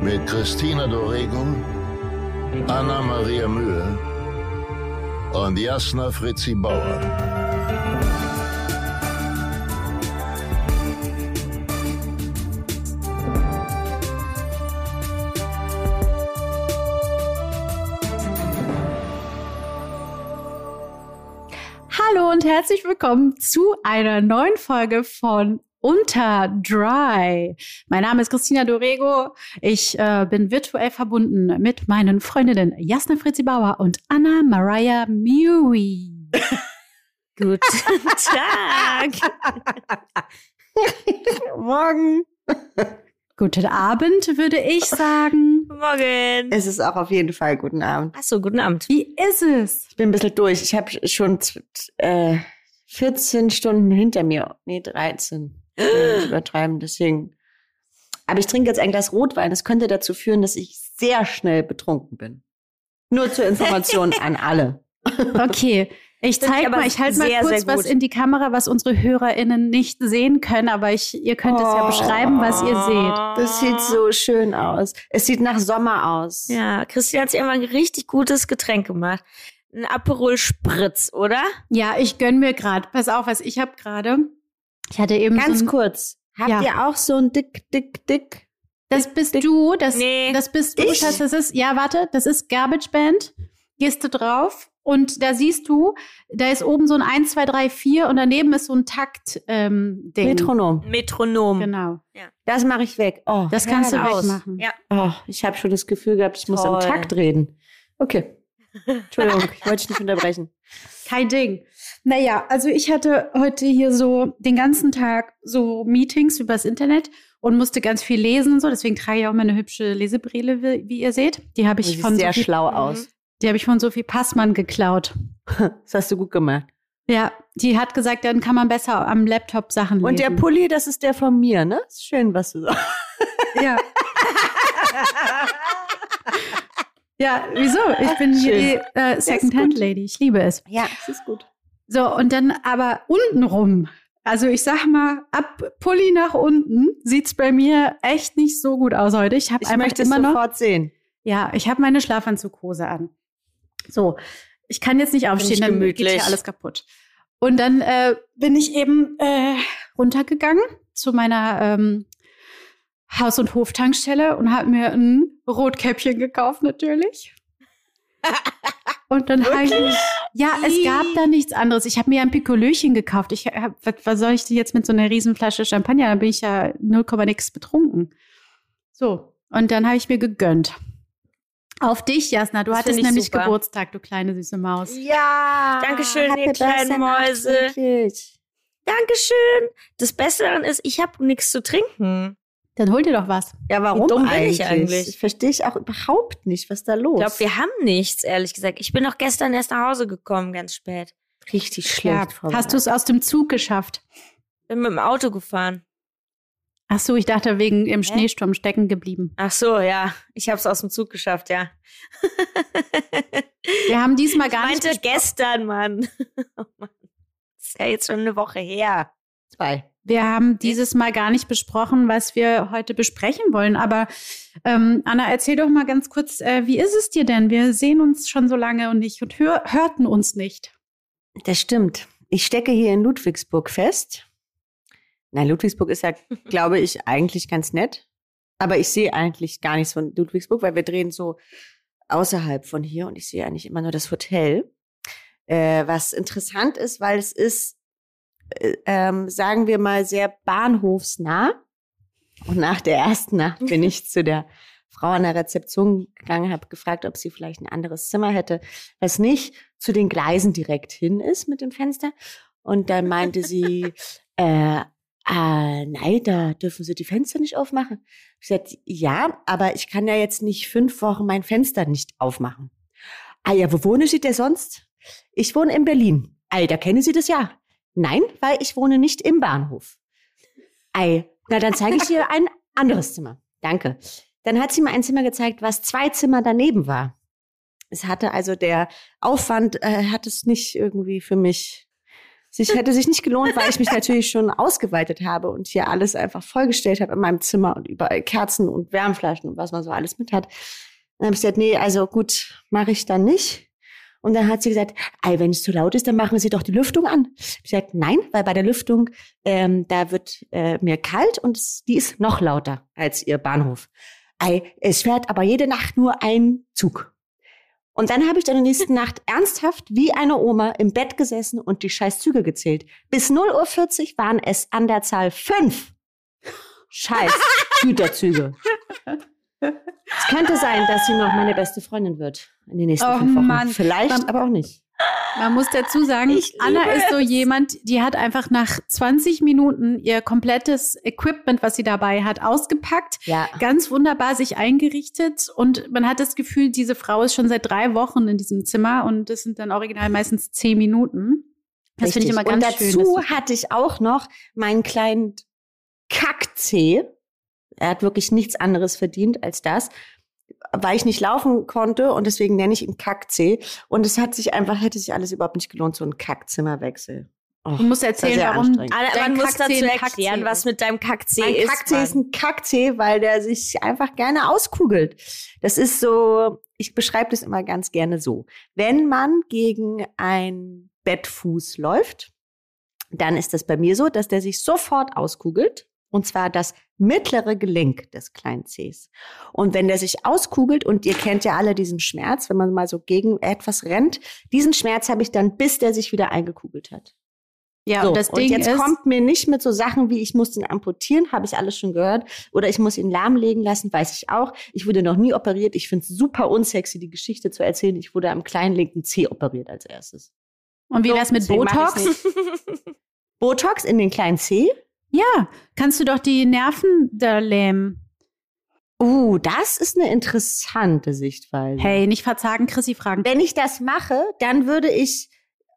mit Christina Dorego, Anna Maria Mühe und Jasna Fritzi Bauer. Hallo und herzlich willkommen zu einer neuen Folge von Unter Dry. Mein Name ist Christina Dorego. Ich äh, bin virtuell verbunden mit meinen Freundinnen Jasna Fritzi Bauer und Anna Mariah Mui. Guten Tag. Morgen. Guten Abend, würde ich sagen. Morgen. Es ist auch auf jeden Fall guten Abend. Achso, guten Abend. Wie ist es? Ich bin ein bisschen durch. Ich habe schon äh, 14 Stunden hinter mir. Nee, 13. Ich will nicht übertreiben, deswegen. Aber ich trinke jetzt ein Glas Rotwein. Das könnte dazu führen, dass ich sehr schnell betrunken bin. Nur zur Information an alle. Okay. Ich Finde ich zeig aber mal, ich halte mal kurz sehr was in die Kamera, was unsere HörerInnen nicht sehen können, aber ich, ihr könnt es ja Oh. beschreiben, was ihr seht. Das sieht so schön aus. Es sieht nach Sommer aus. Ja, Christian hat sich immer ein richtig gutes Getränk gemacht. Ein Aperol Spritz, oder? Ja, ich gönn mir gerade. Pass auf, was ich habe gerade. Ich hatte eben Ganz so ein, kurz. Habt Ja. ihr auch so ein dick, dick, dick? Das bist du, das, Nee. das bist du, Ich? Das ist, ja, warte, das ist Garbage Band. Gehst du drauf und da siehst du, da ist oben so ein 1, 2, 3, 4 und daneben ist so ein Takt ähm, Ding. Metronom. Metronom. Genau. Das mache ich weg. Oh, Das kannst du Aus. wegmachen. Ja. Oh, ich habe schon das Gefühl gehabt, ich muss am Toll. Takt reden. Okay. Entschuldigung, ich wollte dich nicht unterbrechen. Kein Ding. Naja, also ich hatte heute hier so den ganzen Tag so Meetings übers Internet und musste ganz viel lesen und so. Deswegen trage ich auch meine hübsche Lesebrille, wie, wie ihr seht. Die habe ich siehst von sehr Sophie, schlau Mhm. aus. die habe ich von Sophie Passmann geklaut. Das hast du gut gemacht. Ja, die hat gesagt, dann kann man besser am Laptop Sachen lesen. Und der Pulli, das ist der von mir, ne? Ist schön, was du sagst. Ja. ja, wieso? Ich bin hier die Schön. äh. Second-Hand-Lady. Ich liebe es. Ja, das ist gut. So, und dann aber untenrum. Also ich sag mal, ab Pulli nach unten sieht's bei mir echt nicht so gut aus heute. Ich habe Ich möchte es immer noch. sofort sehen. Ja, ich habe meine Schlafanzughose an. So, ich kann jetzt nicht aufstehen, dann geht hier alles kaputt. Und dann äh, bin ich eben äh, runtergegangen zu meiner ähm, Haus- und Hoftankstelle und habe mir ein Rotkäppchen gekauft natürlich. Und dann habe ich, ja, es gab da nichts anderes. Ich habe mir ein Pikolöchen gekauft. Ich hab, was, was soll ich denn jetzt mit so einer Riesenflasche Champagner? Da bin ich ja 0, nix betrunken. So, und dann habe ich mir gegönnt. Auf dich, Jasna. Du Das hattest nämlich super. Geburtstag, du kleine süße Maus. Ja. Dankeschön, ihr kleinen Mäuse. Dankeschön. Das Beste daran ist, ich habe nichts zu trinken. Dann hol dir doch was. Ja, warum Wie dumm bin eigentlich? ich eigentlich? Ich verstehe ich auch überhaupt nicht, was da los Ich glaube, wir haben nichts, ehrlich gesagt. Ich bin doch gestern erst nach Hause gekommen, ganz spät. Richtig schlecht. Ja, hast du es aus dem Zug geschafft? Bin mit dem Auto gefahren. Ach so, ich dachte wegen im Hä? Schneesturm stecken geblieben. Ach so, ja. Ich habe es aus dem Zug geschafft, ja. Wir haben diesmal Ich gar nicht meinte gestern, Mann. Oh Mann. Das ist ja jetzt schon eine Woche her. Zwei? Wir haben dieses Mal gar nicht besprochen, was wir heute besprechen wollen. Aber ähm, Anna, erzähl doch mal ganz kurz, äh, wie ist es dir denn? Wir sehen uns schon so lange und nicht und hör, hörten uns nicht. Das stimmt. Ich stecke hier in Ludwigsburg fest. Nein, Ludwigsburg ist ja, glaube ich, eigentlich ganz nett. Aber ich sehe eigentlich gar nichts von Ludwigsburg, weil wir drehen so außerhalb von hier und ich sehe eigentlich immer nur das Hotel. Äh, was interessant ist, weil es ist, ähm, sagen wir mal, sehr bahnhofsnah. Und nach der ersten Nacht bin ich zu der Frau an der Rezeption gegangen, habe gefragt, ob sie vielleicht ein anderes Zimmer hätte, was nicht zu den Gleisen direkt hin ist mit dem Fenster. Und dann meinte sie, äh, ah, nein, da dürfen Sie die Fenster nicht aufmachen. Ich sagte, ja, aber ich kann ja jetzt nicht fünf Wochen mein Fenster nicht aufmachen. Ah ja, wo wohnen Sie denn sonst? Ich wohne in Berlin. Ei, da kennen Sie das ja. Nein, weil ich wohne nicht im Bahnhof. Ei, na dann zeige ich dir ein anderes Zimmer. Danke. Dann hat sie mir ein Zimmer gezeigt, was zwei Zimmer daneben war. Es hatte also der Aufwand, äh, hat es nicht irgendwie für mich, sich hätte sich nicht gelohnt, weil ich mich natürlich schon ausgeweitet habe und hier alles einfach vollgestellt habe in meinem Zimmer und überall Kerzen und Wärmflaschen und was man so alles mit hat. Dann habe ich gesagt, nee, also gut, mache ich dann nicht. Und dann hat sie gesagt, wenn es zu laut ist, dann machen Sie doch die Lüftung an. Ich gesagt, nein, weil bei der Lüftung, ähm, da wird äh, mir kalt und die ist noch lauter als Ihr Bahnhof. Ey, es fährt aber jede Nacht nur ein Zug. Und dann habe ich dann in der nächsten Nacht ernsthaft wie eine Oma im Bett gesessen und die scheiß Züge gezählt. Bis 0.40 Uhr waren es an der Zahl fünf scheiß Güterzüge. Es könnte sein, dass sie noch meine beste Freundin wird in den nächsten Oh fünf Wochen. Mann. Vielleicht, Man- aber auch nicht. Man muss dazu sagen, Anna ist so jemand, die hat einfach nach 20 Minuten ihr komplettes Equipment, was sie dabei hat, ausgepackt, Ja. ganz wunderbar sich eingerichtet und man hat das Gefühl, diese Frau ist schon seit drei Wochen in diesem Zimmer und das sind dann original meistens zehn Minuten. Das finde ich immer ganz Und schön. dazu dass- hatte ich auch noch meinen kleinen Kackzeh. Er hat wirklich nichts anderes verdient als das, weil ich nicht laufen konnte und deswegen nenne ich ihn Kackzeh. Und es hat sich einfach, hätte sich alles überhaupt nicht gelohnt, so ein Kackzimmerwechsel. Oh. Du musst erzählen, sehr warum dein man muss dazu erklären, was mit deinem Kackzeh Mein ist. Kackzeh ist ein Kackzeh, weil der sich einfach gerne auskugelt. Das ist so, ich beschreibe das immer ganz gerne so. Wenn man gegen ein Bettfuß läuft, dann ist das bei mir so, dass der sich sofort auskugelt. Und zwar das mittlere Gelenk des kleinen Zehs. Und wenn der sich auskugelt, und ihr kennt ja alle diesen Schmerz, wenn man mal so gegen etwas rennt, diesen Schmerz habe ich dann, bis der sich wieder eingekugelt hat. Ja, So, und das Ding jetzt ist, kommt mir nicht mit so Sachen wie, ich muss den amputieren, habe ich alles schon gehört. Oder ich muss ihn lahmlegen lassen, weiß ich auch. Ich wurde noch nie operiert. Ich finde es super unsexy, die Geschichte zu erzählen. Ich wurde am kleinen linken Zeh operiert als erstes. und wie So, wär's mit Botox? Botox in den kleinen Zeh? Ja, kannst du doch die Nerven da lähmen. Uh, das ist eine interessante Sichtweise. Hey, nicht verzagen, Chrissy fragen. Wenn ich das mache, dann würde ich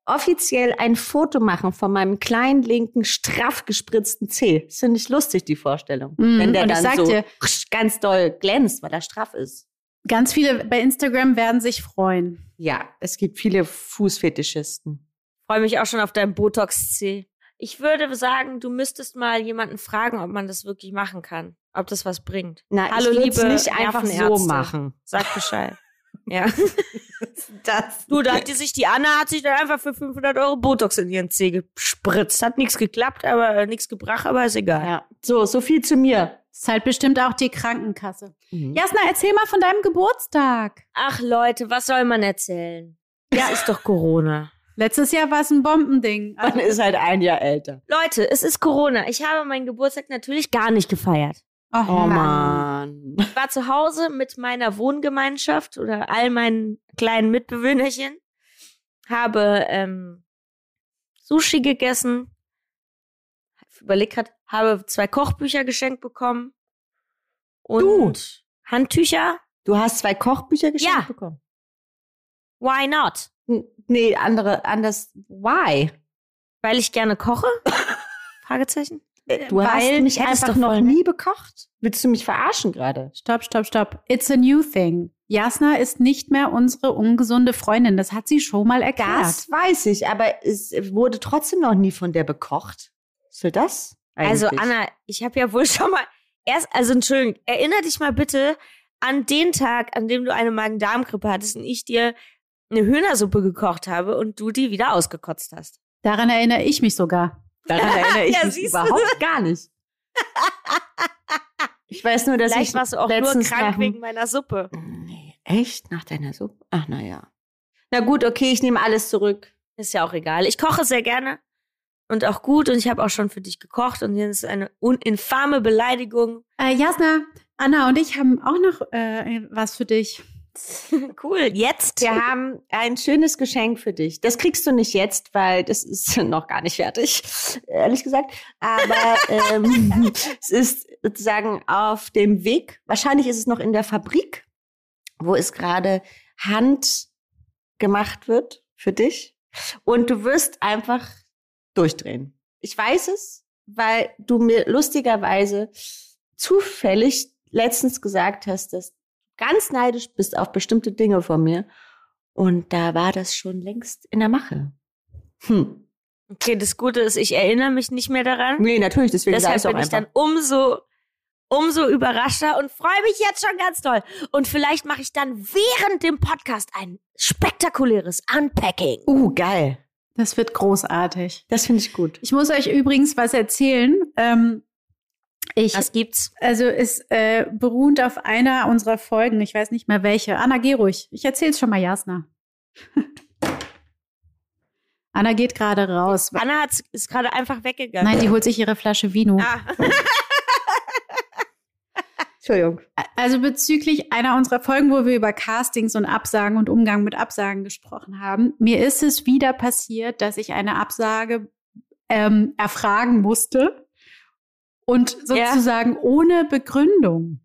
offiziell ein Foto machen von meinem kleinen linken, straff gespritzten Zeh. Das finde ich lustig, die Vorstellung. Mm, Wenn der und ich dann sag so dir- ganz doll glänzt, weil er straff ist. Ganz viele bei Instagram werden sich freuen. Ja, es gibt viele Fußfetischisten. freue mich auch schon auf dein Botox-C. Ich würde sagen, du müsstest mal jemanden fragen, ob man das wirklich machen kann. Ob das was bringt. Na, Hallo, ich liebe nicht einfach so machen. Sag Bescheid. ja. Das. Du, da hat die sich, die Anna hat sich dann einfach für 500 Euro Botox in ihren Zeh gespritzt. Hat nichts geklappt, aber äh, nichts gebracht, aber ist egal. Ja. So, so viel zu mir. Das zahlt bestimmt auch die Krankenkasse. Mhm. Jasna, erzähl mal von deinem Geburtstag. Ach Leute, was soll man erzählen? Ja, ist doch Corona. Letztes Jahr war es ein Bombending. Man ist halt ein Jahr älter. Leute, es ist Corona. Ich habe meinen Geburtstag natürlich gar nicht gefeiert. Oh, Oh Mann. Ich war zu Hause mit meiner Wohngemeinschaft oder all meinen kleinen Mitbewohnerchen, habe ähm, Sushi gegessen, überlegt hat, habe zwei Kochbücher geschenkt bekommen und Du? Handtücher. Du hast zwei Kochbücher geschenkt Ja. bekommen. Why not? Nee, andere, anders. Why? Weil ich gerne koche? Fragezeichen. Du hast Weil- mich hättest einfach doch noch nie bekocht. Willst du mich verarschen gerade? Stopp, stopp, stopp. It's a new thing. Jasna ist nicht mehr unsere ungesunde Freundin. Das hat sie schon mal erklärt. Das weiß ich, aber es wurde trotzdem noch nie von der bekocht. Will das? Also eigentlich? Anna, ich habe ja wohl schon mal erst, also Entschuldigung, erinnere dich mal bitte an den Tag, an dem du eine Magen-Darm-Grippe hattest und ich dir eine Hühnersuppe gekocht habe und du die wieder ausgekotzt hast. Daran erinnere ich mich sogar. Daran erinnere ich Ja, mich überhaupt gar nicht. Ich weiß nur, dass Vielleicht ich warst du auch nur letztens krank nach wegen meiner Suppe. Nee, echt? Nach deiner Suppe? Ach, naja. Na gut, okay, ich nehme alles zurück. Ist ja auch egal. Ich koche sehr gerne und auch gut und ich habe auch schon für dich gekocht und hier ist eine uninfame Beleidigung. Äh, Jasna, Anna und ich haben auch noch äh, was für dich. Cool. Jetzt? Wir haben ein schönes Geschenk für dich. Das kriegst du nicht jetzt, weil das ist noch gar nicht fertig, ehrlich gesagt. Aber ähm, es ist sozusagen auf dem Weg. Wahrscheinlich ist es noch in der Fabrik, wo es gerade Hand gemacht wird für dich. Und du wirst einfach durchdrehen. Ich weiß es, weil du mir lustigerweise zufällig letztens gesagt hast, dass ganz neidisch bist auf bestimmte Dinge von mir. Und da war das schon längst in der Mache. Hm. Okay, das Gute ist, ich erinnere mich nicht mehr daran. Nee, natürlich, deswegen sag Deshalb ich's auch bin ich einfach. dann umso, umso überraschter und freue mich jetzt schon ganz toll. Und vielleicht mache ich dann während dem Podcast ein spektakuläres Unpacking. Uh, geil. Das wird großartig. Das finde ich gut. Ich muss euch übrigens was erzählen. Ähm, ich, Was gibt's? also ist äh, beruhend auf einer unserer Folgen, ich weiß nicht mehr welche. Anna, geh ruhig. Ich erzähl's schon mal Jasna. Anna geht gerade raus. Anna hat's, ist gerade einfach weggegangen. Nein, die holt sich ihre Flasche Vino. Ah. Entschuldigung. Also bezüglich einer unserer Folgen, wo wir über Castings und Absagen und Umgang mit Absagen gesprochen haben, mir ist es wieder passiert, dass ich eine Absage ähm, erfragen musste und Ja. sozusagen ohne Begründung.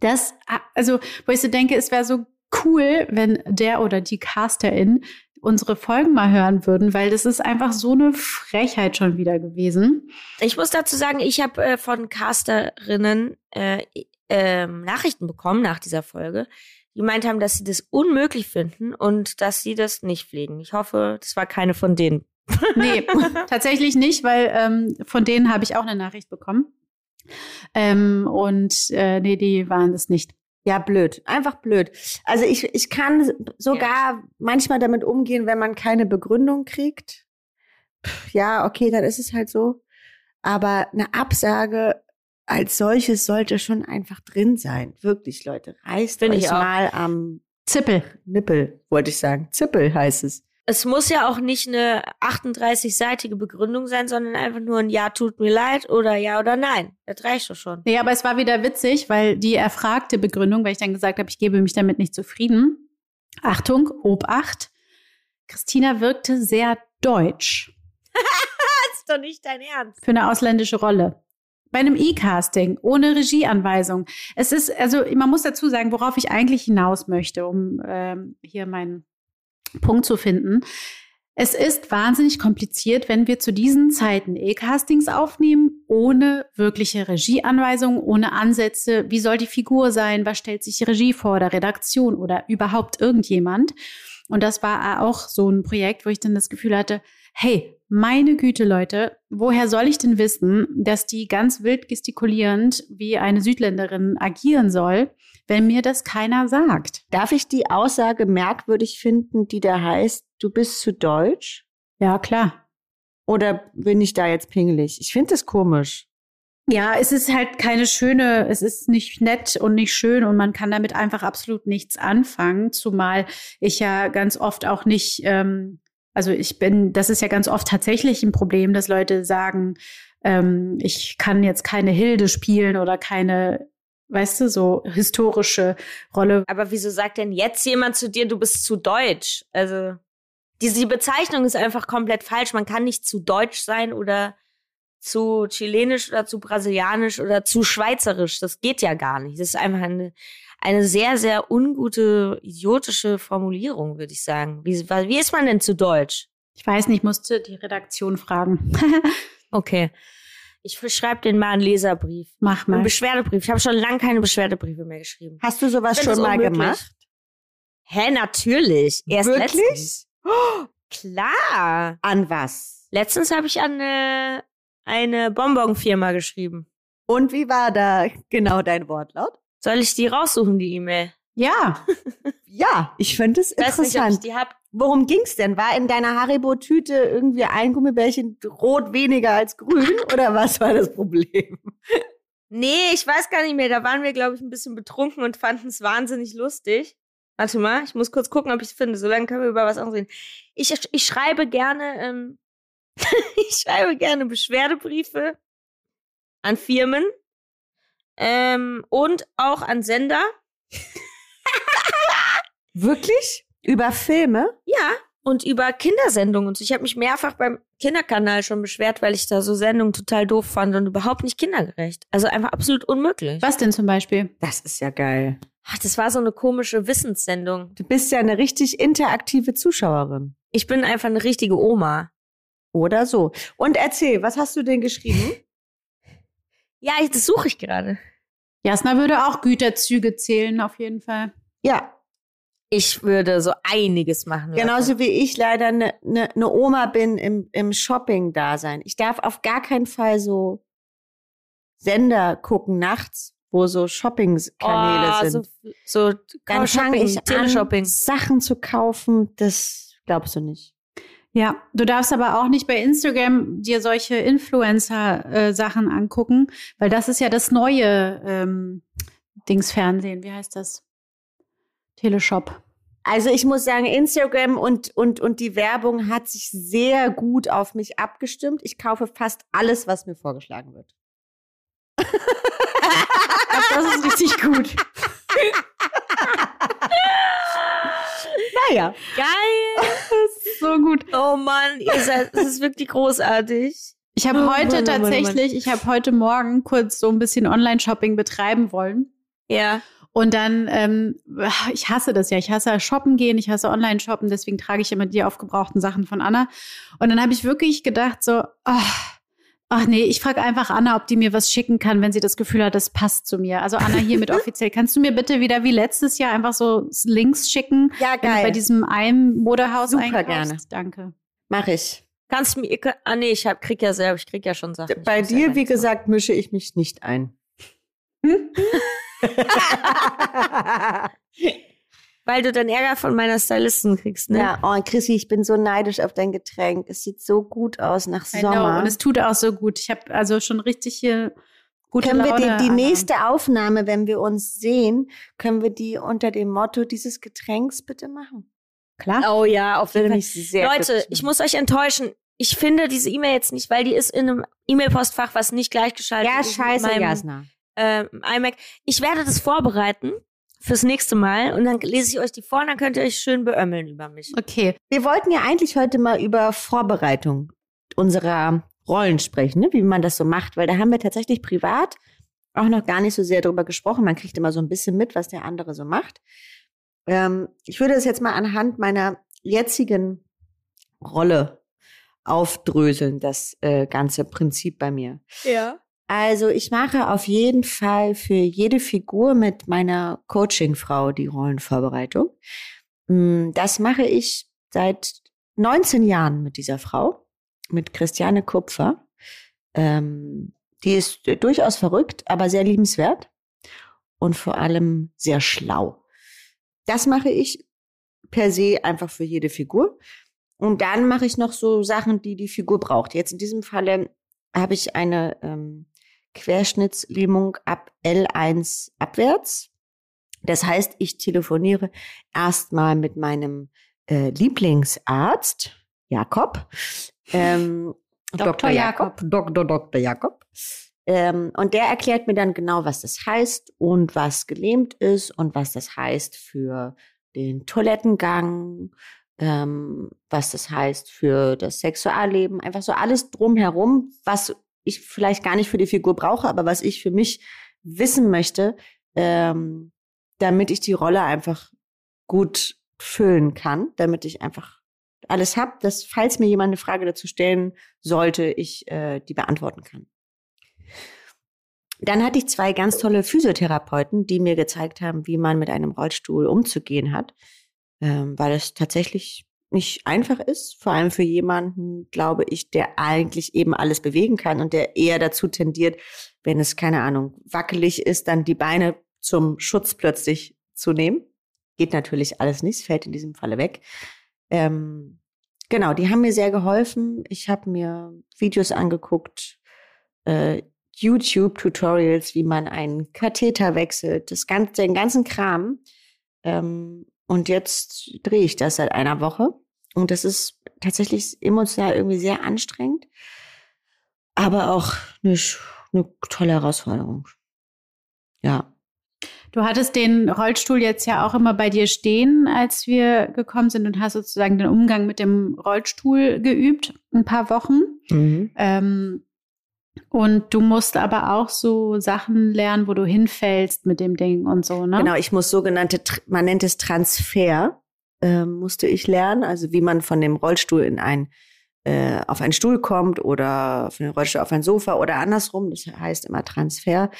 Das, also, wo ich so denke, es wäre so cool, wenn der oder die Casterin unsere Folgen mal hören würden, weil das ist einfach so eine Frechheit schon wieder gewesen. Ich muss dazu sagen, ich habe äh, von Casterinnen äh, ähm, Nachrichten bekommen nach dieser Folge, die gemeint haben, dass sie das unmöglich finden und dass sie das nicht pflegen. Ich hoffe, das war keine von denen. Nee, tatsächlich nicht, weil ähm, von denen habe ich auch eine Nachricht bekommen. Ähm, und äh, nee, die waren es nicht. Ja, blöd. Einfach blöd. Also ich, ich kann sogar manchmal damit umgehen, wenn man keine Begründung kriegt. Pff, Ja, okay, dann ist es halt so. Aber eine Absage als solches sollte schon einfach drin sein. Wirklich, Leute. Reißt Finde euch mal am Zippel. Nippel, wollte ich sagen. Zippel heißt es. Es muss ja auch nicht eine 38-seitige Begründung sein, sondern einfach nur ein Ja, tut mir leid oder Ja oder Nein. Das reicht doch schon. Nee, aber es war wieder witzig, weil die erfragte Begründung, weil ich dann gesagt habe, ich gebe mich damit nicht zufrieden. Achtung, Obacht. Christina wirkte sehr deutsch Das ist doch nicht dein Ernst. für eine ausländische Rolle. Bei einem E-Casting, ohne Regieanweisung. Es ist, also man muss dazu sagen, worauf ich eigentlich hinaus möchte, um ähm, hier meinen Punkt zu finden. Es ist wahnsinnig kompliziert, wenn wir zu diesen Zeiten E-Castings aufnehmen, ohne wirkliche Regieanweisungen, ohne Ansätze. Wie soll die Figur sein? Was stellt sich die Regie vor oder Redaktion oder überhaupt irgendjemand? Und das war auch so ein Projekt, wo ich dann das Gefühl hatte, hey, meine Güte, Leute, woher soll ich denn wissen, dass die ganz wild gestikulierend wie eine Südländerin agieren soll, wenn mir das keiner sagt? Darf ich die Aussage merkwürdig finden, die da heißt, du bist zu deutsch? Ja, klar. Oder bin ich da jetzt pingelig? Ich finde das komisch. Ja, es ist halt keine schöne, es ist nicht nett und nicht schön und man kann damit einfach absolut nichts anfangen, zumal ich ja ganz oft auch nicht, ähm, also ich bin, das ist ja ganz oft tatsächlich ein Problem, dass Leute sagen, ähm, ich kann jetzt keine Hilde spielen oder keine, weißt du, so historische Rolle. Aber wieso sagt denn jetzt jemand zu dir, du bist zu deutsch? Also, diese die Bezeichnung ist einfach komplett falsch. Man kann nicht zu deutsch sein oder zu chilenisch oder zu brasilianisch oder zu schweizerisch. Das geht ja gar nicht. Das ist einfach eine, eine sehr, sehr ungute, idiotische Formulierung, würde ich sagen. Wie, wie ist man denn zu deutsch? Ich weiß nicht, musste die Redaktion fragen. Okay. Ich schreibe den mal einen Leserbrief. Mach Einen mal. Beschwerdebrief. Ich habe schon lange keine Beschwerdebriefe mehr geschrieben. Hast du sowas schon mal unmöglich. gemacht? Hä, natürlich. Erst Wirklich? letztens. Klar. An was? Letztens habe ich an eine, eine Bonbon-Firma geschrieben. Und wie war da genau dein Wortlaut? Soll ich die raussuchen, die E-Mail? Ja, Ja, ich finde es weiß nicht, ob ich interessant. die hab. Worum ging's denn? War in deiner Haribo-Tüte irgendwie ein Gummibärchen rot weniger als grün oder was war das Problem? Nee, ich weiß gar nicht mehr. Da waren wir, glaube ich, ein bisschen betrunken und fanden es wahnsinnig lustig. Warte mal, ich muss kurz gucken, ob ich es finde. Solange können wir über was anderes reden. Ich, ich schreibe gerne, ähm, ich schreibe gerne Beschwerdebriefe an Firmen ähm, und auch an Sender. Wirklich? Über Filme? Ja, und über Kindersendungen und so. Ich habe mich mehrfach beim Kinderkanal schon beschwert, weil ich da so Sendungen total doof fand und überhaupt nicht kindergerecht. Also einfach absolut unmöglich. Was denn zum Beispiel? Das ist ja geil. Ach, das war so eine komische Wissenssendung. Du bist ja eine richtig interaktive Zuschauerin. Ich bin einfach eine richtige Oma. Oder so. Und erzähl, was hast du denn geschrieben? Ja, das suche ich gerade. Jasna würde auch Güterzüge zählen, auf jeden Fall. Ja, Ich würde so einiges machen. genauso wie ich leider eine ne, ne Oma bin im, im Shopping-Dasein. Ich darf auf gar keinen Fall so Sender gucken nachts, wo so Shopping-Kanäle oh, sind. So, so Dann fange ich an. Sachen zu kaufen, das glaubst du nicht. Ja, du darfst aber auch nicht bei Instagram dir solche Influencer-Sachen angucken, weil das ist ja das neue ähm, Dingsfernsehen. Wie heißt das? Teleshop. Also ich muss sagen, Instagram und, und, und die Werbung hat sich sehr gut auf mich abgestimmt. Ich kaufe fast alles, was mir vorgeschlagen wird. Das ist richtig gut. Naja. Geil. So gut. Oh Mann, ihr seid, das ist wirklich großartig. Ich habe Oh heute Mann, oh Mann, oh Mann. tatsächlich, ich habe heute Morgen kurz so ein bisschen Online-Shopping betreiben wollen. Ja. Und dann, ähm, ich hasse das ja. Ich hasse shoppen gehen, ich hasse Online-Shoppen, deswegen trage ich immer die aufgebrauchten Sachen von Anna. Und dann habe ich wirklich gedacht, so, ach, ach nee, ich frage einfach Anna, ob die mir was schicken kann, wenn sie das Gefühl hat, das passt zu mir. Also Anna hier mit offiziell. Kannst du mir bitte wieder wie letztes Jahr einfach so Links schicken, Ja, wenn du bei geil. diesem einen Modehaus Super einkaufst? gerne. Danke. Mach ich. Kannst du mir, ah nee, ich hab, krieg ja selber, ich krieg ja schon Sachen. Ich Bei dir, wie gesagt, mische ich mich nicht ein. machen. Weil du dann Ärger von meiner Stylistin kriegst, ne? Ja, oh, Chrissy, ich bin so neidisch auf dein Getränk. Es sieht so gut aus nach I know. Sommer. Und es tut auch so gut. Ich habe also schon richtig hier gute können wir Laune. die, die Anna. nächste Aufnahme, wenn wir uns sehen, können wir die unter dem Motto dieses Getränks bitte machen? Klar? Oh ja, auf jeden Fall. sehr Leute, glücklich ich muss euch enttäuschen. Ich finde diese E-Mail jetzt nicht, weil die ist in einem E-Mail-Postfach, was nicht gleichgeschaltet Ja, ist. mit scheiße, Jasna. Ähm, iMac. Ich werde das vorbereiten fürs nächste Mal und dann lese ich euch die vor und dann könnt ihr euch schön beömmeln über mich. Okay. Wir wollten ja eigentlich heute mal über Vorbereitung unserer Rollen sprechen, ne? wie man das so macht, weil da haben wir tatsächlich privat auch noch gar nicht so sehr drüber gesprochen. Man kriegt immer so ein bisschen mit, was der andere so macht. Ähm, ich würde das jetzt mal anhand meiner jetzigen Rolle aufdröseln, das äh, ganze Prinzip bei mir. Ja. Also ich mache auf jeden Fall für jede Figur mit meiner Coachingfrau die Rollenvorbereitung. Mm, Das mache ich seit 19 Jahren mit dieser Frau, mit Christiane Kupfer. Ähm, die ist durchaus verrückt, aber sehr liebenswert und vor allem sehr schlau. Das mache ich per se einfach für jede Figur. Und dann mache ich noch so Sachen, die die Figur braucht. Jetzt in diesem Falle habe ich eine ähm, Querschnittslähmung ab L1 abwärts. Das heißt, ich telefoniere erstmal mit meinem äh, Lieblingsarzt, Jakob. Ähm, Dr. Jakob. Dr. Dr. Jakob. Ähm, und der erklärt mir dann genau, was das heißt und was gelähmt ist und was das heißt für den Toilettengang, ähm, was das heißt für das Sexualleben, einfach so alles drumherum, was ich vielleicht gar nicht für die Figur brauche, aber was ich für mich wissen möchte, ähm, damit ich die Rolle einfach gut füllen kann, damit ich einfach alles habe, dass falls mir jemand eine Frage dazu stellen sollte, ich äh, die beantworten kann. Dann hatte ich zwei ganz tolle Physiotherapeuten, die mir gezeigt haben, wie man mit einem Rollstuhl umzugehen hat, ähm, weil es tatsächlich nicht einfach ist, vor allem für jemanden, glaube ich, der eigentlich eben alles bewegen kann und der eher dazu tendiert, wenn es, keine Ahnung, wackelig ist, dann die Beine zum Schutz plötzlich zu nehmen. Geht natürlich alles nicht, fällt in diesem Falle weg. Ähm, genau, die haben mir sehr geholfen. Ich habe mir Videos angeguckt, äh, YouTube-Tutorials, wie man einen Katheter wechselt, das ganze, den ganzen Kram. Ähm, und jetzt drehe ich das seit einer Woche. Und das ist tatsächlich emotional irgendwie sehr anstrengend, aber auch eine, eine tolle Herausforderung. Ja. Du hattest den Rollstuhl jetzt ja auch immer bei dir stehen, als wir gekommen sind und hast sozusagen den Umgang mit dem Rollstuhl geübt, ein paar Wochen. Mhm. Ähm, und du musst aber auch so Sachen lernen, wo du hinfällst mit dem Ding und so, ne? Genau, ich muss sogenannte, man nennt es Transfer, ähm, musste ich lernen. Also wie man von dem Rollstuhl in ein, äh, auf einen Stuhl kommt oder von dem Rollstuhl auf ein Sofa oder andersrum. Das heißt immer Transfer.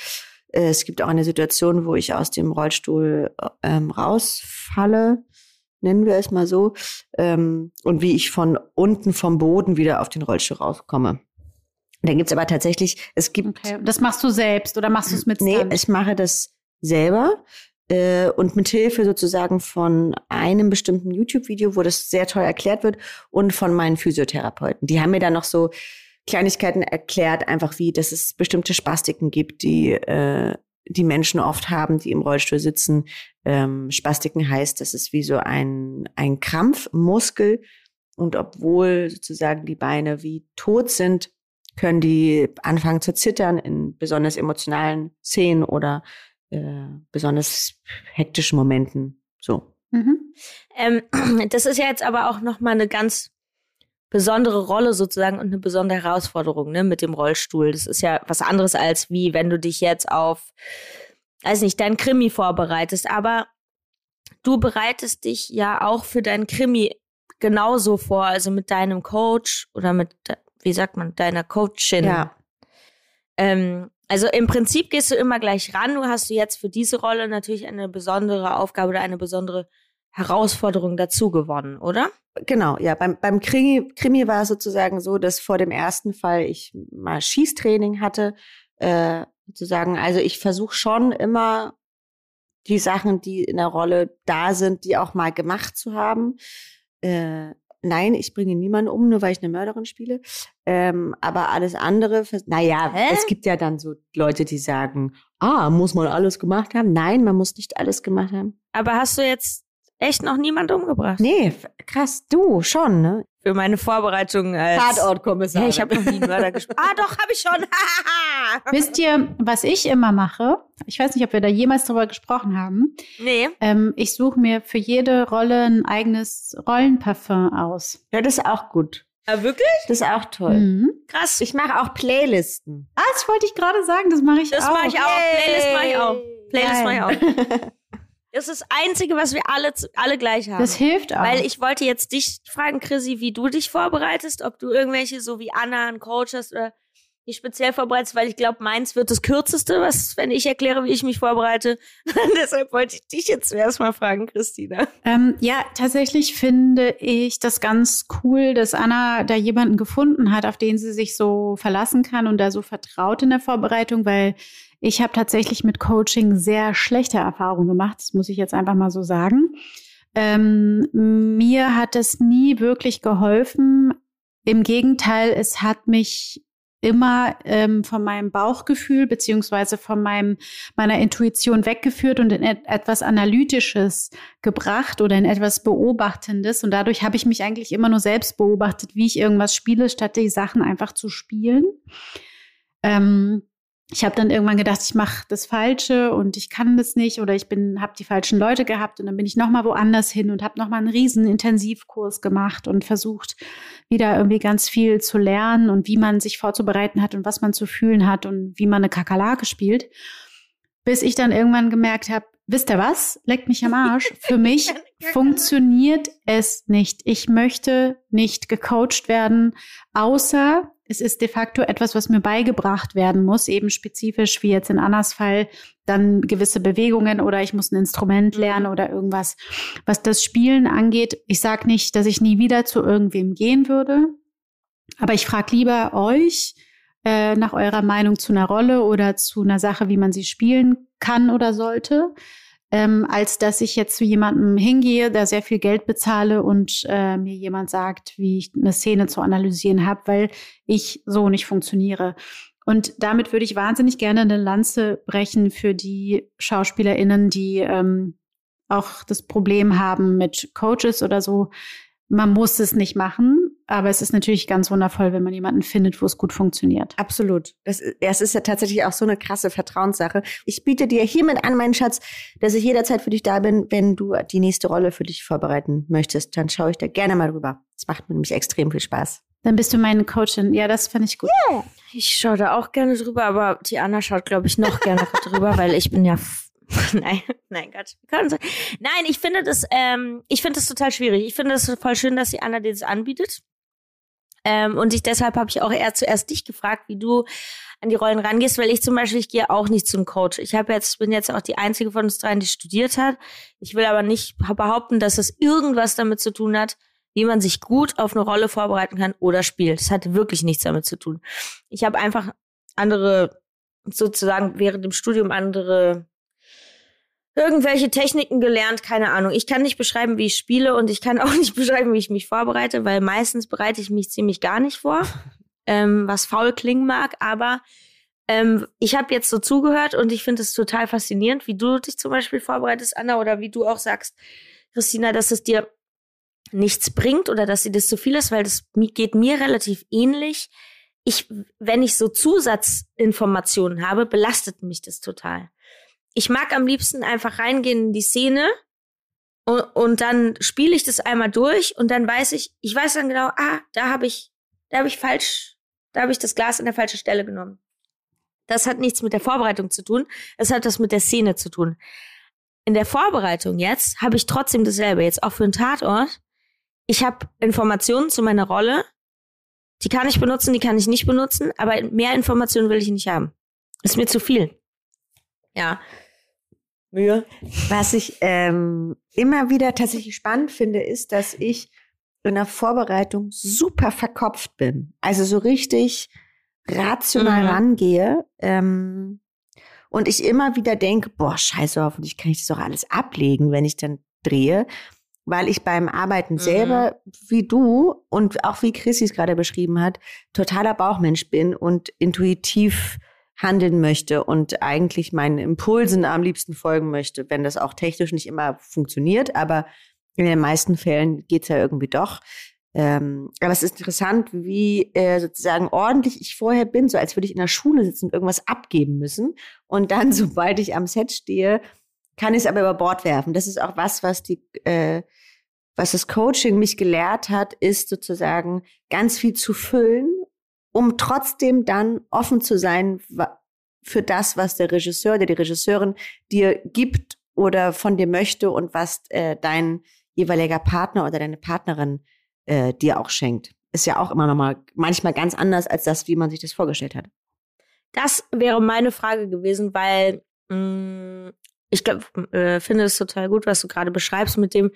Äh, es gibt auch eine Situation, wo ich aus dem Rollstuhl ähm, rausfalle, nennen wir es mal so, ähm, und wie ich von unten vom Boden wieder auf den Rollstuhl rauskomme. Dann gibt's aber tatsächlich, es gibt Okay. Das machst du selbst oder machst du es mit Nee, Stunt? ich mache das selber äh, und mit Hilfe sozusagen von einem bestimmten YouTube-Video, wo das sehr toll erklärt wird und von meinen Physiotherapeuten. Die haben mir dann noch so Kleinigkeiten erklärt, einfach wie, dass es bestimmte Spastiken gibt, die äh, die Menschen oft haben, die im Rollstuhl sitzen. Ähm, Spastiken heißt, das ist wie so ein, ein Krampf im Muskel. Und obwohl sozusagen die Beine wie tot sind, können die anfangen zu zittern in besonders emotionalen Szenen oder äh, besonders hektischen Momenten. So. Mhm. Ähm, das ist ja jetzt aber auch nochmal eine ganz besondere Rolle sozusagen und eine besondere Herausforderung ne, mit dem Rollstuhl. Das ist ja was anderes als wie wenn du dich jetzt auf, weiß nicht, dein Krimi vorbereitest. Aber du bereitest dich ja auch für dein Krimi genauso vor, also mit deinem Coach oder mit, wie sagt man, deiner Coachin. Ja. Ähm, also im Prinzip gehst du immer gleich ran. Du hast du jetzt für diese Rolle natürlich eine besondere Aufgabe oder eine besondere Herausforderung dazu gewonnen, oder? Genau, ja. Beim, beim Krimi, Krimi war es sozusagen so, dass vor dem ersten Fall ich mal Schießtraining hatte. Äh, sozusagen, also ich versuche schon immer die Sachen, die in der Rolle da sind, die auch mal gemacht zu haben. Äh, nein, ich bringe niemanden um, nur weil ich eine Mörderin spiele. Ähm, aber alles andere, naja, Hä? es gibt ja dann so Leute, die sagen, ah, muss man alles gemacht haben? Nein, man muss nicht alles gemacht haben. Aber hast du jetzt echt noch niemand umgebracht? Nee, krass, du schon, ne? Für meine Vorbereitung als Tatortkommissar. Ja, ich habe noch nie einen Mörder gespielt. ah, doch, habe ich schon. Wisst ihr, was ich immer mache? Ich weiß nicht, ob wir da jemals drüber gesprochen haben. nee. Ähm, ich suche mir für jede Rolle ein eigenes Rollenparfum aus. Ja, das ist auch gut. Ah, wirklich? Das ist auch toll. Mhm. Krass. Ich mache auch Playlisten. Ah, das wollte ich gerade sagen, das mache ich das auch. mache ich auch. Playlist mache ich auch. Playlist mache ich auch. Das ist das Einzige, was wir alle, alle gleich haben. Das hilft auch. Weil ich wollte jetzt dich fragen, Chrissy, wie du dich vorbereitest, ob du irgendwelche, so wie Anna, einen Coach hast oder dich speziell vorbereitest, weil ich glaube, meins wird das kürzeste, was, wenn ich erkläre, wie ich mich vorbereite. Deshalb wollte ich dich jetzt zuerst mal fragen, Christina. Ähm, ja, tatsächlich finde ich das ganz cool, dass Anna da jemanden gefunden hat, auf den sie sich so verlassen kann und da so vertraut in der Vorbereitung, weil ich habe tatsächlich mit Coaching sehr schlechte Erfahrungen gemacht. Das muss ich jetzt einfach mal so sagen. Ähm, mir hat es nie wirklich geholfen. Im Gegenteil, es hat mich immer ähm, von meinem Bauchgefühl beziehungsweise von meinem meiner Intuition weggeführt und in et etwas Analytisches gebracht oder in etwas Beobachtendes. Und dadurch habe ich mich eigentlich immer nur selbst beobachtet, wie ich irgendwas spiele, statt die Sachen einfach zu spielen. Ähm, ich habe dann irgendwann gedacht, ich mache das Falsche und ich kann das nicht oder ich bin habe die falschen Leute gehabt und dann bin ich noch mal woanders hin und habe noch mal einen riesen Intensivkurs gemacht und versucht wieder irgendwie ganz viel zu lernen und wie man sich vorzubereiten hat und was man zu fühlen hat und wie man eine Kakerlake spielt, bis ich dann irgendwann gemerkt habe, wisst ihr was? Leckt mich am Arsch. Für mich funktioniert es nicht. Ich möchte nicht gecoacht werden, außer es ist de facto etwas, was mir beigebracht werden muss, eben spezifisch wie jetzt in Annas Fall dann gewisse Bewegungen oder ich muss ein Instrument lernen oder irgendwas. Was das Spielen angeht, ich sage nicht, dass ich nie wieder zu irgendwem gehen würde, aber ich frage lieber euch äh, nach eurer Meinung zu einer Rolle oder zu einer Sache, wie man sie spielen kann oder sollte ähm, als dass ich jetzt zu jemandem hingehe, da sehr viel Geld bezahle und äh, mir jemand sagt, wie ich eine Szene zu analysieren habe, weil ich so nicht funktioniere. Und damit würde ich wahnsinnig gerne eine Lanze brechen für die SchauspielerInnen, die ähm, auch das Problem haben mit Coaches oder so. Man muss es nicht machen. Aber es ist natürlich ganz wundervoll, wenn man jemanden findet, wo es gut funktioniert. Absolut. Das, das ist ja tatsächlich auch so eine krasse Vertrauenssache. Ich biete dir hiermit an, mein Schatz, dass ich jederzeit für dich da bin, wenn du die nächste Rolle für dich vorbereiten möchtest. Dann schaue ich da gerne mal drüber. Das macht mir nämlich extrem viel Spaß. Dann bist du meine Coachin. Ja, das finde ich gut. Yeah. Ich schaue da auch gerne drüber, aber die Anna schaut, glaube ich, noch gerne drüber, weil ich bin ja nein, nein, Gott. Nein, ich finde das, ähm, ich finde das total schwierig. Ich finde es voll schön, dass die Anna dir das anbietet. Ähm, und ich deshalb habe ich auch eher zuerst dich gefragt, wie du an die Rollen rangehst, weil ich zum Beispiel, ich gehe auch nicht zum Coach. Ich habe jetzt, bin jetzt auch die einzige von uns dreien, die studiert hat. Ich will aber nicht behaupten, dass es irgendwas damit zu tun hat, wie man sich gut auf eine Rolle vorbereiten kann oder spielt. Das hat wirklich nichts damit zu tun. Ich habe einfach andere, sozusagen während dem Studium andere irgendwelche Techniken gelernt, keine Ahnung. Ich kann nicht beschreiben, wie ich spiele und ich kann auch nicht beschreiben, wie ich mich vorbereite, weil meistens bereite ich mich ziemlich gar nicht vor, ähm, was faul klingen mag, aber ähm, ich habe jetzt so zugehört und ich finde es total faszinierend, wie du dich zum Beispiel vorbereitest, Anna, oder wie du auch sagst, Christina, dass es dir nichts bringt oder dass sie das zu viel ist, weil das geht mir relativ ähnlich. Ich, wenn ich so Zusatzinformationen habe, belastet mich das total ich mag am liebsten einfach reingehen in die Szene und, und dann spiele ich das einmal durch und dann weiß ich, ich weiß dann genau, ah, da habe ich, da habe ich falsch, da habe ich das Glas an der falschen Stelle genommen. Das hat nichts mit der Vorbereitung zu tun, es hat das mit der Szene zu tun. In der Vorbereitung jetzt habe ich trotzdem dasselbe, jetzt auch für einen Tatort. Ich habe Informationen zu meiner Rolle, die kann ich benutzen, die kann ich nicht benutzen, aber mehr Informationen will ich nicht haben. Ist mir zu viel. Ja. Mühe. Was ich ähm, immer wieder tatsächlich spannend finde, ist, dass ich in der Vorbereitung super verkopft bin. Also so richtig rational mhm. rangehe. Ähm, und ich immer wieder denke, boah, scheiße, hoffentlich kann ich das doch alles ablegen, wenn ich dann drehe. Weil ich beim Arbeiten mhm. selber, wie du und auch wie Chrissy es gerade beschrieben hat, totaler Bauchmensch bin und intuitiv handeln möchte und eigentlich meinen Impulsen am liebsten folgen möchte, wenn das auch technisch nicht immer funktioniert, aber in den meisten Fällen geht's ja irgendwie doch. Ähm, aber es ist interessant, wie äh, sozusagen ordentlich ich vorher bin, so als würde ich in der Schule sitzen und irgendwas abgeben müssen. Und dann, sobald ich am Set stehe, kann ich es aber über Bord werfen. Das ist auch was, was die, äh, was das Coaching mich gelehrt hat, ist sozusagen ganz viel zu füllen um trotzdem dann offen zu sein für das, was der Regisseur oder die Regisseurin dir gibt oder von dir möchte und was äh, dein jeweiliger Partner oder deine Partnerin äh, dir auch schenkt. Ist ja auch immer noch mal manchmal ganz anders als das, wie man sich das vorgestellt hat. Das wäre meine Frage gewesen, weil mh, mm, ich glaube, äh, finde es total gut, was du gerade beschreibst mit dem,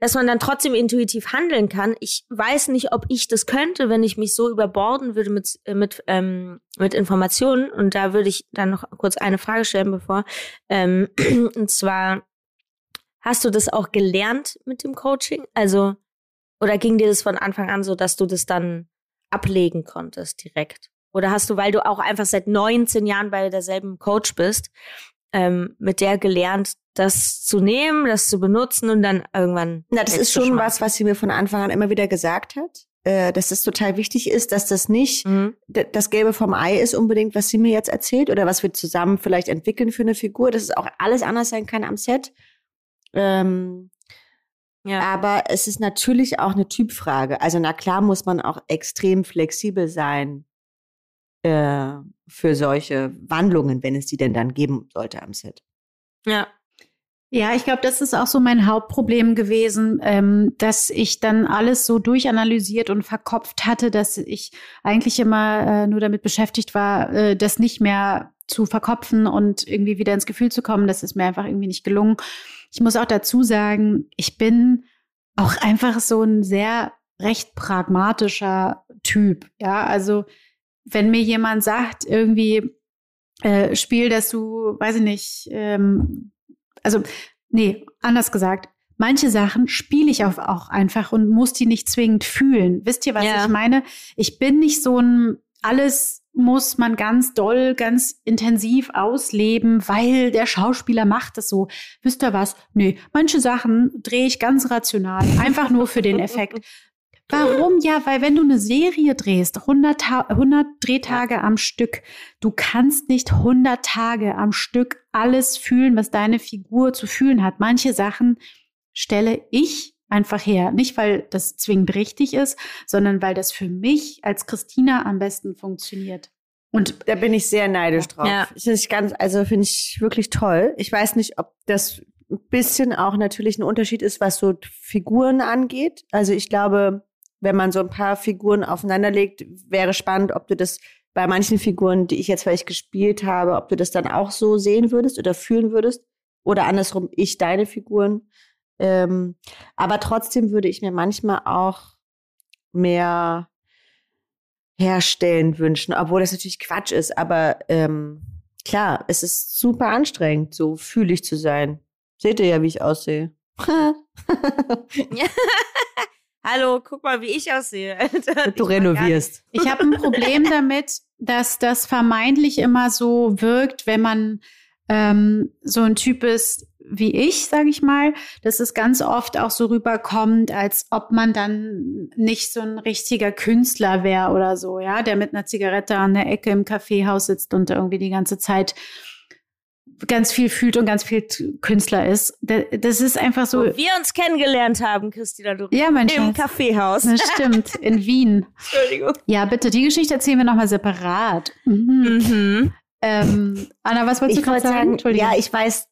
dass man dann trotzdem intuitiv handeln kann. Ich weiß nicht, ob ich das könnte, wenn ich mich so überborden würde mit äh, mit ähm, mit Informationen. Und da würde ich dann noch kurz eine Frage stellen, bevor. Ähm, und zwar hast du das auch gelernt mit dem Coaching? Also oder ging dir das von Anfang an so, dass du das dann ablegen konntest direkt? Oder hast du, weil du auch einfach seit 19 Jahren bei derselben Coach bist, ähm, mit der gelernt, das zu nehmen, das zu benutzen und dann irgendwann. Na, das ist schon was, was sie mir von Anfang an immer wieder gesagt hat. Äh, dass es total wichtig ist, dass das nicht mhm. das Gelbe vom Ei ist unbedingt, was sie mir jetzt erzählt oder was wir zusammen vielleicht entwickeln für eine Figur, dass es auch alles anders sein kann am Set. Ähm, ja. Aber es ist natürlich auch eine Typfrage. Also na klar muss man auch extrem flexibel sein äh, für solche Wandlungen, wenn es die denn dann geben sollte am Set. Ja, ja, ich glaube, das ist auch so mein Hauptproblem gewesen, ähm, dass ich dann alles so durchanalysiert und verkopft hatte, dass ich eigentlich immer äh, nur damit beschäftigt war, äh, das nicht mehr zu verkopfen und irgendwie wieder ins Gefühl zu kommen. Das ist mir einfach irgendwie nicht gelungen. Ich muss auch dazu sagen, ich bin auch einfach so ein sehr recht pragmatischer Typ. Ja, also wenn mir jemand sagt, irgendwie, äh, Spiel, dass du, weiß ich nicht, ähm, also nee, anders gesagt, manche Sachen spiele ich auch, auch einfach und muss die nicht zwingend fühlen. Wisst ihr, was ja. ich meine? Ich bin nicht so ein alles muss man ganz doll, ganz intensiv ausleben, weil der Schauspieler macht es so. Wisst ihr was? Nee, manche Sachen drehe ich ganz rational, einfach nur für den Effekt. Warum? Ja, weil wenn du eine Serie drehst, 100, Ta 100 Drehtage am Stück, du kannst nicht 100 Tage am Stück alles fühlen, was deine Figur zu fühlen hat. Manche Sachen stelle ich einfach her. Nicht, weil das zwingend richtig ist, sondern weil das für mich als Christina am besten funktioniert. Und da bin ich sehr neidisch drauf. Ja. Finde ich ganz, also finde ich wirklich toll. Ich weiß nicht, ob das ein bisschen auch natürlich ein Unterschied ist, was so Figuren angeht. Also ich glaube, wenn man so ein paar Figuren aufeinanderlegt, wäre spannend, ob du das bei manchen Figuren, die ich jetzt vielleicht gespielt habe, ob du das dann auch so sehen würdest oder fühlen würdest. Oder andersrum, ich deine Figuren. Ähm, aber trotzdem würde ich mir manchmal auch mehr herstellen wünschen, obwohl das natürlich Quatsch ist. Aber ähm, klar, es ist super anstrengend, so fühlig zu sein. Seht ihr ja, wie ich aussehe. Hallo, guck mal, wie ich aussehe. du renovierst. Ich habe ein Problem damit, dass das vermeintlich immer so wirkt, wenn man ähm, so ein Typ ist wie ich, sage ich mal, dass es ganz oft auch so rüberkommt, als ob man dann nicht so ein richtiger Künstler wäre oder so, ja, der mit einer Zigarette an der Ecke im Kaffeehaus sitzt und irgendwie die ganze Zeit ganz viel fühlt und ganz viel Künstler ist. Das ist einfach so. Wo wir uns kennengelernt haben, Christina, du. Ja, mein Im Schatz. Kaffeehaus. Das stimmt, in Wien. Entschuldigung. Ja, bitte, die Geschichte erzählen wir nochmal separat. Mhm. Mhm. Ähm, Anna, was wolltest du gerade sagen? sagen? Ja, ich weiß,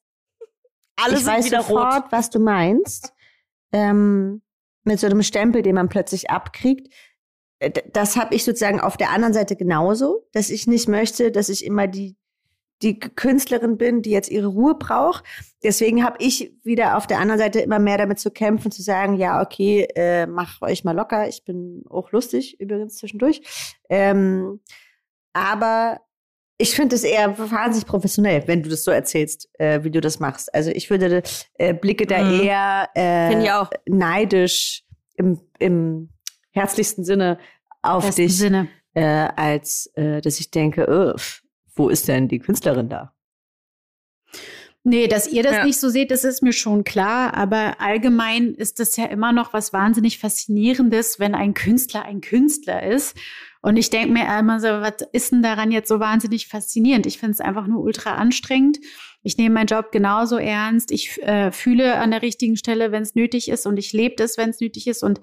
Alles ich weiß sofort, rot. was du meinst. Ähm, mit so einem Stempel, den man plötzlich abkriegt. Äh, das habe ich sozusagen auf der anderen Seite genauso, dass ich nicht möchte, dass ich immer die die Künstlerin bin, die jetzt ihre Ruhe braucht. Deswegen habe ich wieder auf der anderen Seite immer mehr damit zu kämpfen, zu sagen, ja, okay, äh, mach euch mal locker. Ich bin auch lustig übrigens zwischendurch. Ähm, aber ich finde es eher wahnsinnig professionell, wenn du das so erzählst, äh, wie du das machst. Also ich würde äh, blicke da mhm. eher äh, neidisch im, im herzlichsten Sinne auf Besten dich, Sinne. Äh, als äh, dass ich denke, oh, wo ist denn die Künstlerin da? Nee, dass ihr das ja. nicht so seht, das ist mir schon klar. Aber allgemein ist das ja immer noch was wahnsinnig Faszinierendes, wenn ein Künstler ein Künstler ist. Und ich denke mir immer so, was ist denn daran jetzt so wahnsinnig faszinierend? Ich finde es einfach nur ultra anstrengend. Ich nehme meinen Job genauso ernst. Ich äh, fühle an der richtigen Stelle, wenn es nötig ist. Und ich lebe das, wenn es nötig ist. Und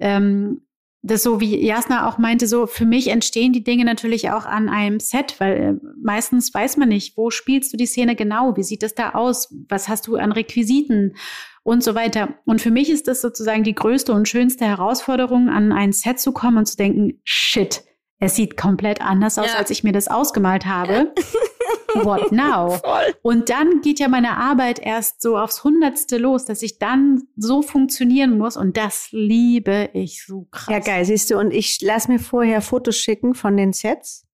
ähm, das so wie Jasna auch meinte, so für mich entstehen die Dinge natürlich auch an einem Set, weil äh, meistens weiß man nicht, wo spielst du die Szene genau, wie sieht das da aus, was hast du an Requisiten und so weiter. Und für mich ist das sozusagen die größte und schönste Herausforderung, an ein Set zu kommen und zu denken, shit, es sieht komplett anders aus, ja. als ich mir das ausgemalt habe. What now? Voll. Und dann geht ja meine Arbeit erst so aufs Hundertste los, dass ich dann so funktionieren muss. Und das liebe ich so krass. Ja, geil, siehst du. Und ich lass mir vorher Fotos schicken von den Sets,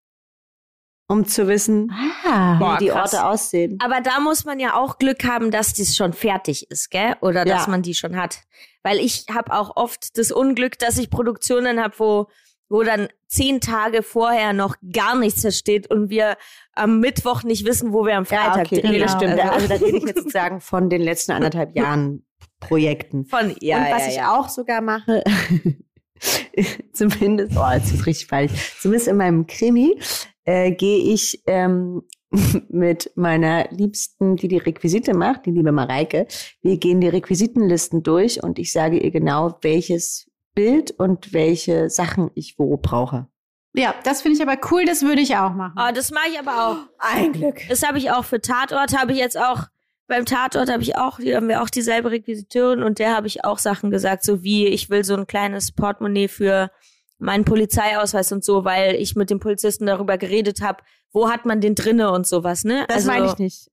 um zu wissen, ah, Boah, wie die krass. Orte aussehen. Aber da muss man ja auch Glück haben, dass dies schon fertig ist, gell? Oder dass ja. man die schon hat. Weil ich habe auch oft das Unglück, dass ich Produktionen habe, wo wo dann zehn Tage vorher noch gar nichts steht und wir am Mittwoch nicht wissen, wo wir am Freitag ja, okay, drehen. Das stimmt. Also da rede ich jetzt sozusagen von den letzten anderthalb Jahren Projekten. Von, ja, und was ja, ich ja. auch sogar mache, zumindest, oh, jetzt ist richtig falsch, zumindest in meinem Krimi, äh, gehe ich ähm, mit meiner Liebsten, die die Requisite macht, die liebe Mareike. Wir gehen die Requisitenlisten durch und ich sage ihr genau, welches Bild und welche Sachen ich wo brauche. Ja, das finde ich aber cool, das würde ich auch machen. Oh, das mache ich aber auch. Ein Glück. Das habe ich auch für Tatort, habe ich jetzt auch, beim Tatort habe ich auch, haben wir auch dieselbe Requisiteurin und der habe ich auch Sachen gesagt, so wie ich will so ein kleines Portemonnaie für meinen Polizeiausweis und so, weil ich mit dem Polizisten darüber geredet habe, wo hat man den drinne und sowas, ne? Das also, meine ich nicht.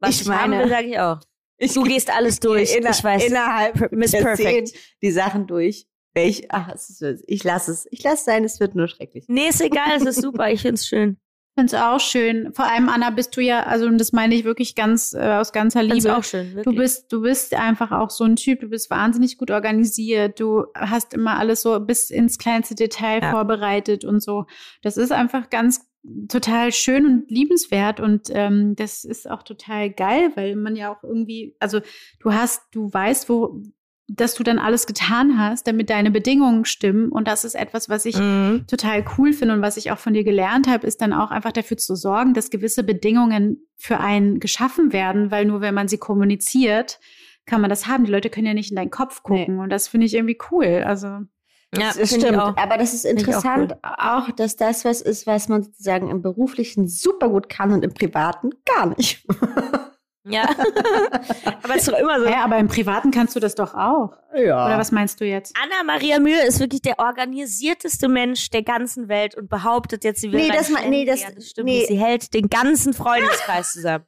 Was ich, ich meine, sage ich auch. Ich du gehst alles durch. Inner, ich weiß. Innerhalb Miss Perfect. die Sachen durch. Ich, ach, ist, ich lasse es. Ich lasse es sein, es wird nur schrecklich. Nee, ist egal, es ist super. Ich finde es schön. Ich finde es auch schön. Vor allem, Anna, bist du ja, also und das meine ich wirklich ganz äh, aus ganzer Liebe. Find's auch schön, wirklich. Du bist, du bist einfach auch so ein Typ, du bist wahnsinnig gut organisiert, du hast immer alles so bis ins kleinste Detail ja. vorbereitet und so. Das ist einfach ganz total schön und liebenswert und ähm, das ist auch total geil, weil man ja auch irgendwie, also du hast, du weißt, wo, dass du dann alles getan hast, damit deine Bedingungen stimmen. Und das ist etwas, was ich Mhm. total cool finde und was ich auch von dir gelernt habe, ist dann auch einfach dafür zu sorgen, dass gewisse Bedingungen für einen geschaffen werden, weil nur wenn man sie kommuniziert, kann man das haben. Die Leute können ja nicht in deinen Kopf gucken und das finde ich irgendwie cool. Also Ja, das stimmt. auch. Aber das ist ich auch interessant auch, dass das was ist, was man sozusagen im Beruflichen super gut kann und im Privaten gar nicht. Ja. Aber es ist doch immer so. ja, aber im Privaten kannst du das doch auch. Ja. Oder was meinst du jetzt? Anna Maria Mühe ist wirklich der organisierteste Mensch der ganzen Welt und behauptet jetzt, sie will Nee, das nee, das- Ja, das stimmt nee. nicht. Sie hält den ganzen Freundeskreis zusammen.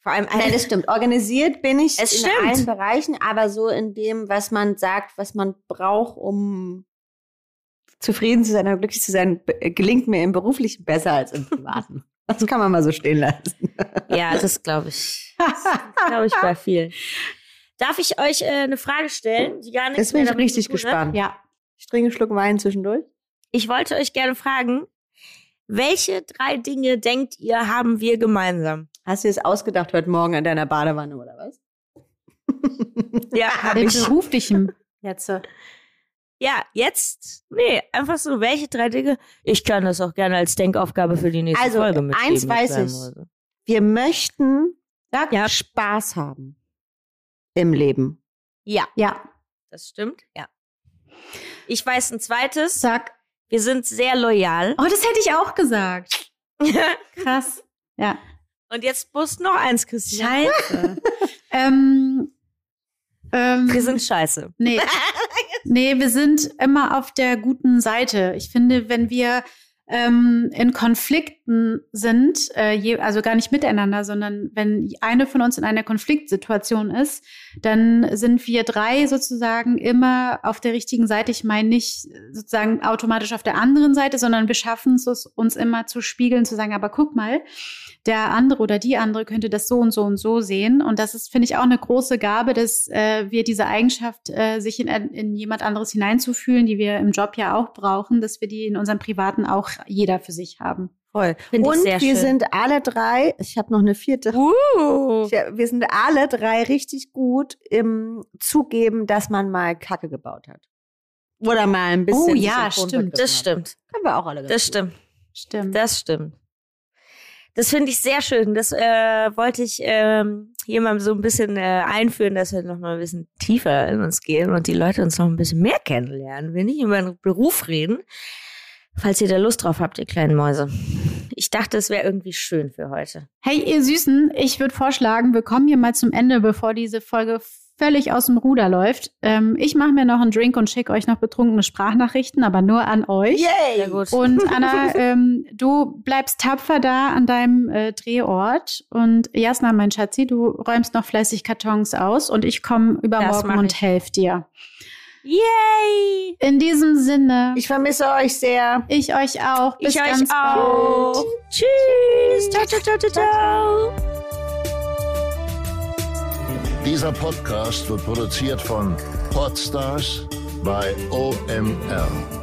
Vor allem Nein, das stimmt. Organisiert bin ich Es in stimmt. allen Bereichen, aber so in dem, was man sagt, was man braucht, um zufrieden zu sein oder glücklich zu sein, gelingt mir im Beruflichen besser als im Privaten. Das kann man mal so stehen lassen. Ja, das glaube ich. Glaube ich bei vielen. Darf ich euch äh, eine Frage stellen, die gar nichts Jetzt bin ich richtig tun gespannt. Ja. Ich trinke einen Schluck Wein zwischendurch. Ich wollte euch gerne fragen, welche drei Dinge denkt ihr, haben wir gemeinsam? Hast du es ausgedacht heute Morgen in deiner Badewanne oder was? Ja, hab Im ich. beruflichen jetzt. Ja, jetzt? Nee, einfach so, welche drei Dinge? Ich kann das auch gerne als Denkaufgabe für die nächste Also, Folge mitgeben. eins weiß ich. Kleinmäuse. Wir möchten Ja. Spaß haben im Leben. Ja, Ja. das stimmt. Ja. Ich weiß ein zweites. Sag. Wir sind sehr loyal. Oh, das hätte ich auch gesagt. Krass. Ja. Und jetzt musst noch eins, Christian. Scheiße. ähm, ähm, Wir sind scheiße. Nee. nee, wir sind immer auf der guten Seite. Ich finde, wenn wir ähm, in Konflikten sind, äh, je, also gar nicht miteinander, sondern wenn eine von uns in einer Konfliktsituation ist, dann sind wir drei sozusagen immer auf der richtigen Seite. Ich meine nicht sozusagen automatisch auf der anderen Seite, sondern wir schaffen es uns immer zu spiegeln, zu sagen, aber guck mal, der andere oder die andere könnte das so und so und so sehen. Und das ist, finde ich, auch eine große Gabe, dass äh, wir diese Eigenschaft, äh, sich in, in jemand anderes hineinzufühlen, die wir im Job ja auch brauchen, dass wir die in unserem Privaten auch jeder für sich haben. Voll. Finde ich Und wir schön. sind alle drei, ich habe noch eine vierte. Uh. Wir sind alle drei richtig gut im Zugeben, dass man mal Kacke gebaut hat. Oder mal ein bisschen. Oh ja, stimmt. Das stimmt. Können wir auch alle. Das stimmt. Stimmt. Das stimmt. Das finde ich sehr schön. Das äh, wollte ich ähm, hier mal so ein bisschen äh, einführen, dass wir noch mal ein bisschen tiefer in uns gehen und die Leute uns noch ein bisschen mehr kennenlernen. Wir nicht über einen Beruf reden. Falls ihr da Lust drauf habt, ihr kleinen Mäuse. Ich dachte, es wäre irgendwie schön für heute. Hey, ihr Süßen, ich würde vorschlagen, wir kommen hier mal zum Ende, bevor diese Folge völlig aus dem Ruder läuft. Ähm, ich mache mir noch einen Drink und schicke euch noch betrunkene Sprachnachrichten, aber nur an euch. Yay! Sehr gut. Und Anna, ähm, du bleibst tapfer da an deinem äh, Drehort. Und Jasna, mein Schatzi, du räumst noch fleißig Kartons aus und ich komme übermorgen und ich. helf dir. Yay! In diesem Sinne, Ich vermisse euch sehr. ich euch auch. Bis ich euch ganz auch. bald. Tschüss. Ciao, ciao, ciao, ciao, ciao. Dieser Podcast wird produziert von Podstars bei OMR.